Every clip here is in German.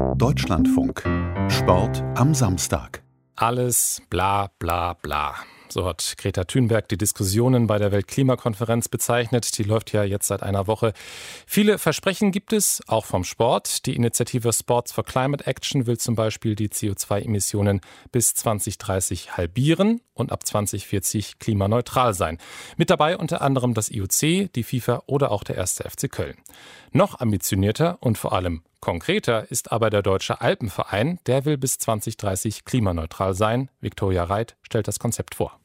Deutschlandfunk. Sport am Samstag. Alles bla bla bla. So hat Greta Thunberg die Diskussionen bei der Weltklimakonferenz bezeichnet. Die läuft ja jetzt seit einer Woche. Viele Versprechen gibt es, auch vom Sport. Die Initiative Sports for Climate Action will zum Beispiel die CO2-Emissionen bis 2030 halbieren und ab 2040 klimaneutral sein. Mit dabei unter anderem das IOC, die FIFA oder auch der erste FC Köln. Noch ambitionierter und vor allem konkreter ist aber der Deutsche Alpenverein. Der will bis 2030 klimaneutral sein. Viktoria Reit stellt das Konzept vor.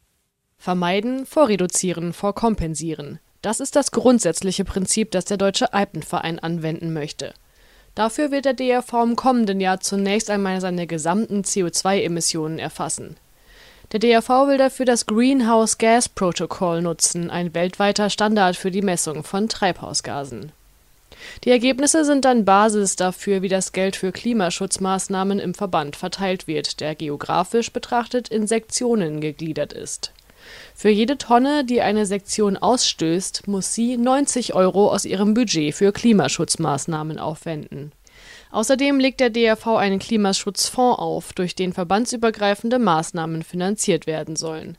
Vermeiden, vorreduzieren, vorkompensieren. Das ist das grundsätzliche Prinzip, das der Deutsche Alpenverein anwenden möchte. Dafür wird der DRV im kommenden Jahr zunächst einmal seine gesamten CO2-Emissionen erfassen. Der DRV will dafür das Greenhouse Gas Protocol nutzen, ein weltweiter Standard für die Messung von Treibhausgasen. Die Ergebnisse sind dann Basis dafür, wie das Geld für Klimaschutzmaßnahmen im Verband verteilt wird, der geografisch betrachtet in Sektionen gegliedert ist. Für jede Tonne, die eine Sektion ausstößt, muss sie 90 Euro aus ihrem Budget für Klimaschutzmaßnahmen aufwenden. Außerdem legt der DRV einen Klimaschutzfonds auf, durch den verbandsübergreifende Maßnahmen finanziert werden sollen.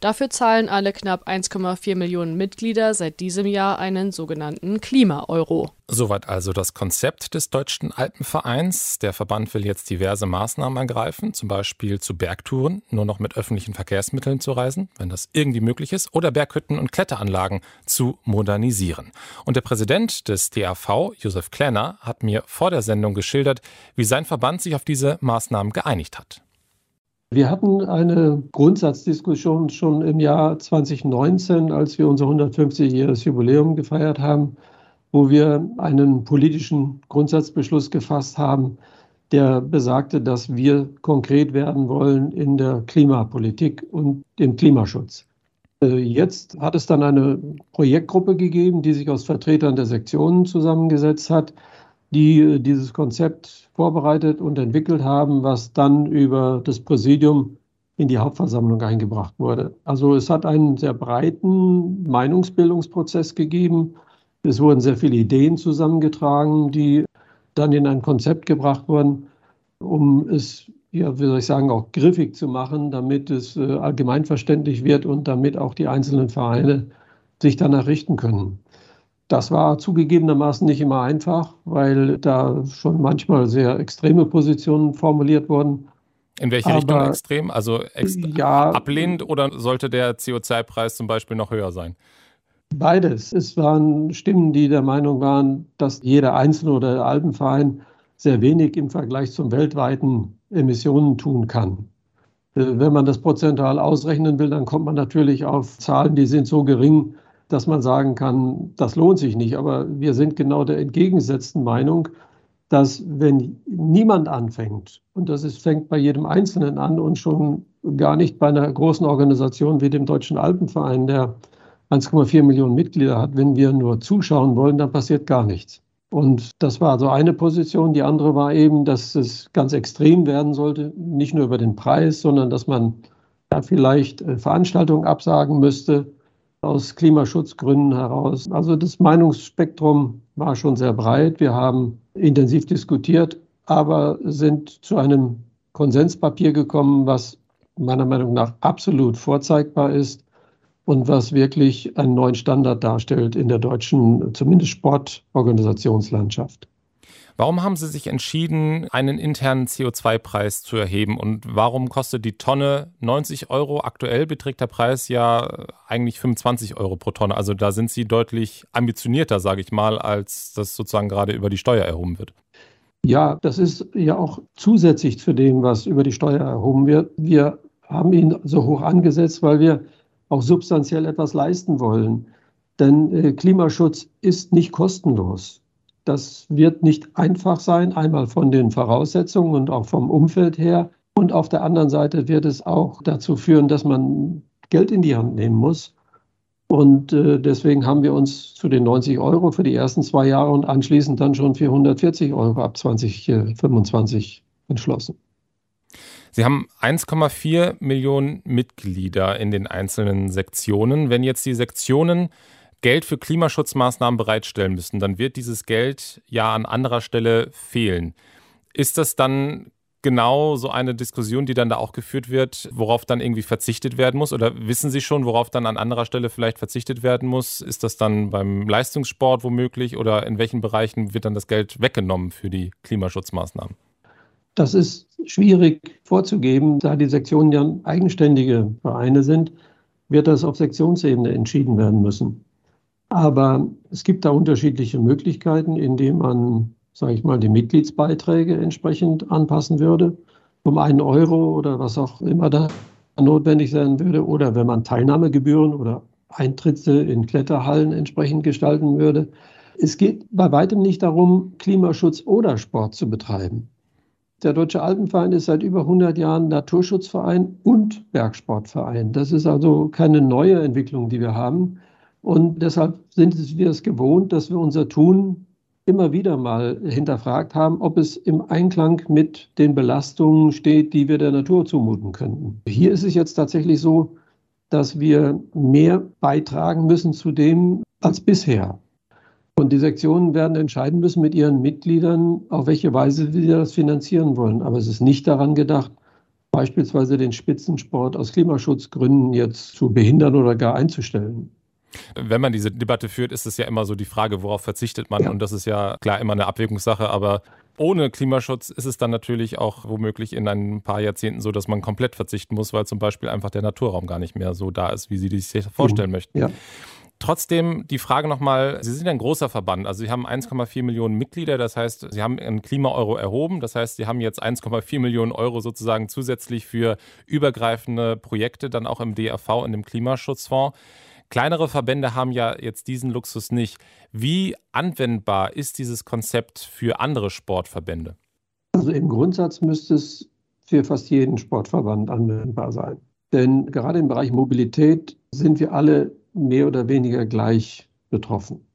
Dafür zahlen alle knapp 1,4 Millionen Mitglieder seit diesem Jahr einen sogenannten Klima-Euro. Soweit also das Konzept des Deutschen Alpenvereins. Der Verband will jetzt diverse Maßnahmen ergreifen, zum Beispiel zu Bergtouren nur noch mit öffentlichen Verkehrsmitteln zu reisen, wenn das irgendwie möglich ist, oder Berghütten und Kletteranlagen zu modernisieren. Und der Präsident des DAV, Josef Klenner, hat mir vor der Sendung geschildert, wie sein Verband sich auf diese Maßnahmen geeinigt hat. Wir hatten eine Grundsatzdiskussion schon im Jahr 2019, als wir unser 150-jähriges Jubiläum gefeiert haben, wo wir einen politischen Grundsatzbeschluss gefasst haben, der besagte, dass wir konkret werden wollen in der Klimapolitik und im Klimaschutz. Äh, jetzt hat es dann eine Projektgruppe gegeben, die sich aus Vertretern der Sektionen zusammengesetzt hat die äh, dieses Konzept vorbereitet und entwickelt haben, was dann über das Präsidium in die Hauptversammlung eingebracht wurde. Also es hat einen sehr breiten Meinungsbildungsprozess gegeben. Es wurden sehr viele Ideen zusammengetragen, die dann in ein Konzept gebracht wurden, um es, ja, wie soll ich sagen, auch griffig zu machen, damit es äh, allgemeinverständlich wird und damit auch die einzelnen Vereine sich danach richten können. Das war zugegebenermaßen nicht immer einfach, weil da schon manchmal sehr extreme Positionen formuliert wurden. In welche Aber, Richtung extrem? Also ja, ablehnend oder sollte der CO2-Preis zum Beispiel noch höher sein? Beides. Es waren Stimmen, die der Meinung waren, dass jeder Einzelne oder der Alpenverein sehr wenig im Vergleich zum weltweiten Emissionen tun kann. Äh, wenn man das prozentual ausrechnen will, dann kommt man natürlich auf Zahlen, die sind so gering, dass man sagen kann, das lohnt sich nicht. Aber wir sind genau der entgegengesetzten Meinung, dass wenn niemand anfängt, und das ist, fängt bei jedem Einzelnen an und schon gar nicht bei einer großen Organisation wie dem Deutschen Alpenverein, der 1,4 Millionen Mitglieder hat, wenn wir nur zuschauen wollen, dann passiert gar nichts. Und das war so eine Position. Die andere war eben, dass es ganz extrem werden sollte, nicht nur über den Preis, sondern dass man vielleicht äh, Veranstaltungen absagen müsste, aus Klimaschutzgründen heraus. Also das Meinungsspektrum war schon sehr breit. Wir haben intensiv diskutiert, aber sind zu einem Konsenspapier gekommen, was meiner Meinung nach absolut vorzeigbar ist und was wirklich einen neuen Standard darstellt in der deutschen, zumindest Sportorganisationslandschaft. Warum haben Sie sich entschieden, einen internen CO2-Preis zu erheben und warum kostet die Tonne 90 Euro? Aktuell beträgt der Preis ja eigentlich 25 Euro pro Tonne. Also da sind Sie deutlich ambitionierter, sage ich mal, als das sozusagen gerade über die Steuer erhoben wird. Ja, das ist ja auch zusätzlich zu dem, was über die Steuer erhoben wird. Wir haben ihn so hoch angesetzt, weil wir auch substanziell etwas leisten wollen. Denn äh, Klimaschutz ist nicht kostenlos. Das wird nicht einfach sein, einmal von den Voraussetzungen und auch vom Umfeld her. Und auf der anderen Seite wird es auch dazu führen, dass man Geld in die Hand nehmen muss. Und äh, deswegen haben wir uns zu den 90 Euro für die ersten zwei Jahre und anschließend dann schon für 140 Euro ab 2025 entschlossen. Sie haben 1,4 Millionen Mitglieder in den einzelnen Sektionen. Wenn jetzt die Sektionen Geld für Klimaschutzmaßnahmen bereitstellen müssen, dann wird dieses Geld ja an anderer Stelle fehlen. Ist das dann genau so eine Diskussion, die dann da auch geführt wird, worauf dann irgendwie verzichtet werden muss? Oder wissen Sie schon, worauf dann an anderer Stelle vielleicht verzichtet werden muss? Ist das dann beim Leistungssport womöglich oder in welchen Bereichen wird dann das Geld weggenommen für die Klimaschutzmaßnahmen? Das ist schwierig vorzugeben, da die Sektionen ja eigenständige Vereine sind, wird das auf Sektionsebene entschieden werden müssen. Aber es gibt da unterschiedliche Möglichkeiten, indem man sage ich mal, die Mitgliedsbeiträge entsprechend anpassen würde, um einen Euro oder was auch immer da notwendig sein würde, oder wenn man Teilnahmegebühren oder Eintritte in Kletterhallen entsprechend gestalten würde. Es geht bei weitem nicht darum, Klimaschutz oder Sport zu betreiben. Der Deutsche Alpenverein ist seit über 100 Jahren Naturschutzverein und Bergsportverein. Das ist also keine neue Entwicklung, die wir haben. Und deshalb sind wir es gewohnt, dass wir unser Tun immer wieder mal hinterfragt haben, ob es im Einklang mit den Belastungen steht, die wir der Natur zumuten könnten. Hier ist es jetzt tatsächlich so, dass wir mehr beitragen müssen zu dem als bisher. Und die Sektionen werden entscheiden müssen mit ihren Mitgliedern, auf welche Weise sie das finanzieren wollen. Aber es ist nicht daran gedacht, beispielsweise den Spitzensport aus Klimaschutzgründen jetzt zu behindern oder gar einzustellen. Wenn man diese Debatte führt, ist es ja immer so die Frage, worauf verzichtet man? Ja. Und das ist ja klar immer eine Abwägungssache, aber ohne Klimaschutz ist es dann natürlich auch womöglich in ein paar Jahrzehnten so, dass man komplett verzichten muss, weil zum Beispiel einfach der Naturraum gar nicht mehr so da ist, wie Sie sich vorstellen mhm. möchten. Ja. Trotzdem die Frage nochmal, Sie sind ein großer Verband, also Sie haben 1,4 Millionen Mitglieder, das heißt, Sie haben einen Klima-Euro erhoben, das heißt, Sie haben jetzt 1,4 Millionen Euro sozusagen zusätzlich für übergreifende Projekte, dann auch im DRV, in dem Klimaschutzfonds. Kleinere Verbände haben ja jetzt diesen Luxus nicht. Wie anwendbar ist dieses Konzept für andere Sportverbände? Also im Grundsatz müsste es für fast jeden Sportverband anwendbar sein. Denn gerade im Bereich Mobilität sind wir alle mehr oder weniger gleich betroffen.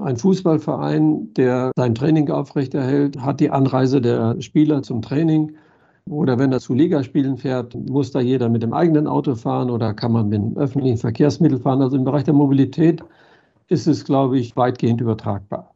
Ein Fußballverein, der sein Training aufrechterhält, hat die Anreise der Spieler zum Training oder wenn er zu Ligaspielen fährt, muss da jeder mit dem eigenen Auto fahren oder kann man mit dem öffentlichen Verkehrsmittel fahren? Also im Bereich der Mobilität ist es, glaube ich, weitgehend übertragbar.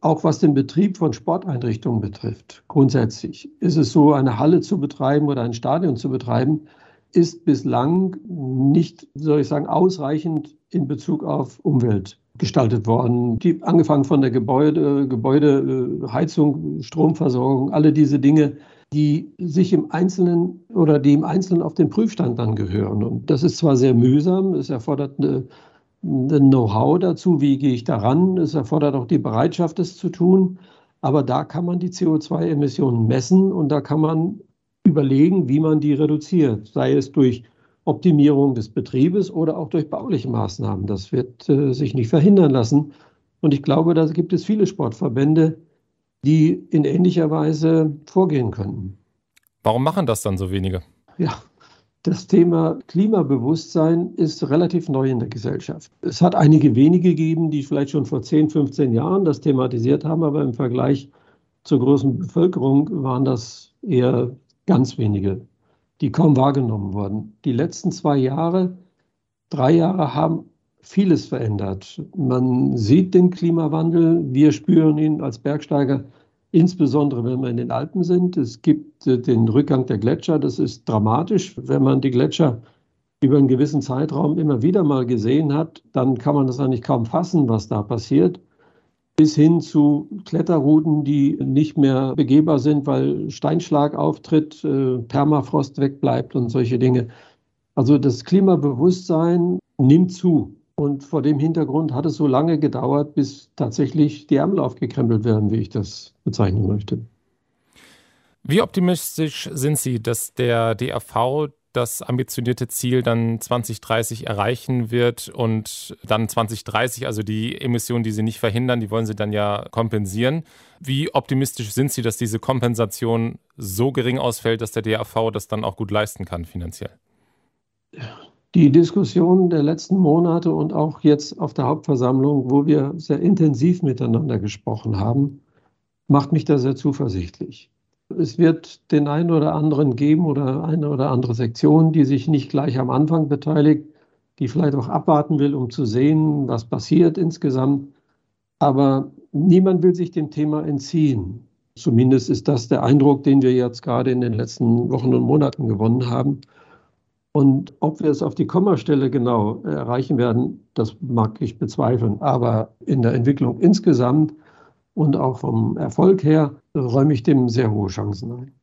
Auch was den Betrieb von Sporteinrichtungen betrifft, grundsätzlich ist es so, eine Halle zu betreiben oder ein Stadion zu betreiben, ist bislang nicht, soll ich sagen, ausreichend in Bezug auf Umwelt gestaltet worden. Die, angefangen von der Gebäude, Gebäude, Heizung, Stromversorgung, alle diese Dinge die sich im Einzelnen oder die im Einzelnen auf den Prüfstand dann gehören. Und das ist zwar sehr mühsam, es erfordert eine, ein Know-how dazu, wie gehe ich daran, es erfordert auch die Bereitschaft, es zu tun, aber da kann man die CO2-Emissionen messen und da kann man überlegen, wie man die reduziert, sei es durch Optimierung des Betriebes oder auch durch bauliche Maßnahmen. Das wird äh, sich nicht verhindern lassen. Und ich glaube, da gibt es viele Sportverbände, die in ähnlicher Weise vorgehen könnten. Warum machen das dann so wenige? Ja, das Thema Klimabewusstsein ist relativ neu in der Gesellschaft. Es hat einige wenige gegeben, die vielleicht schon vor 10, 15 Jahren das thematisiert haben, aber im Vergleich zur großen Bevölkerung waren das eher ganz wenige, die kaum wahrgenommen wurden. Die letzten zwei Jahre, drei Jahre haben vieles verändert. Man sieht den Klimawandel, wir spüren ihn als Bergsteiger, insbesondere wenn wir in den Alpen sind. Es gibt äh, den Rückgang der Gletscher, das ist dramatisch. Wenn man die Gletscher über einen gewissen Zeitraum immer wieder mal gesehen hat, dann kann man das eigentlich kaum fassen, was da passiert. Bis hin zu Kletterrouten, die nicht mehr begehbar sind, weil Steinschlag auftritt, äh, Permafrost wegbleibt und solche Dinge. Also das Klimabewusstsein nimmt zu. Und vor dem Hintergrund hat es so lange gedauert, bis tatsächlich die Ärmel aufgekrempelt werden, wie ich das bezeichnen möchte. Wie optimistisch sind Sie, dass der DAV das ambitionierte Ziel dann 2030 erreichen wird und dann 2030, also die Emissionen, die Sie nicht verhindern, die wollen Sie dann ja kompensieren. Wie optimistisch sind Sie, dass diese Kompensation so gering ausfällt, dass der DAV das dann auch gut leisten kann finanziell? Die Diskussion der letzten Monate und auch jetzt auf der Hauptversammlung, wo wir sehr intensiv miteinander gesprochen haben, macht mich da sehr zuversichtlich. Es wird den einen oder anderen geben oder eine oder andere Sektion, die sich nicht gleich am Anfang beteiligt, die vielleicht auch abwarten will, um zu sehen, was passiert insgesamt. Aber niemand will sich dem Thema entziehen. Zumindest ist das der Eindruck, den wir jetzt gerade in den letzten Wochen und Monaten gewonnen haben. Und ob wir es auf die Kommastelle genau erreichen werden, das mag ich bezweifeln. Aber in der Entwicklung insgesamt und auch vom Erfolg her räume ich dem sehr hohe Chancen ein.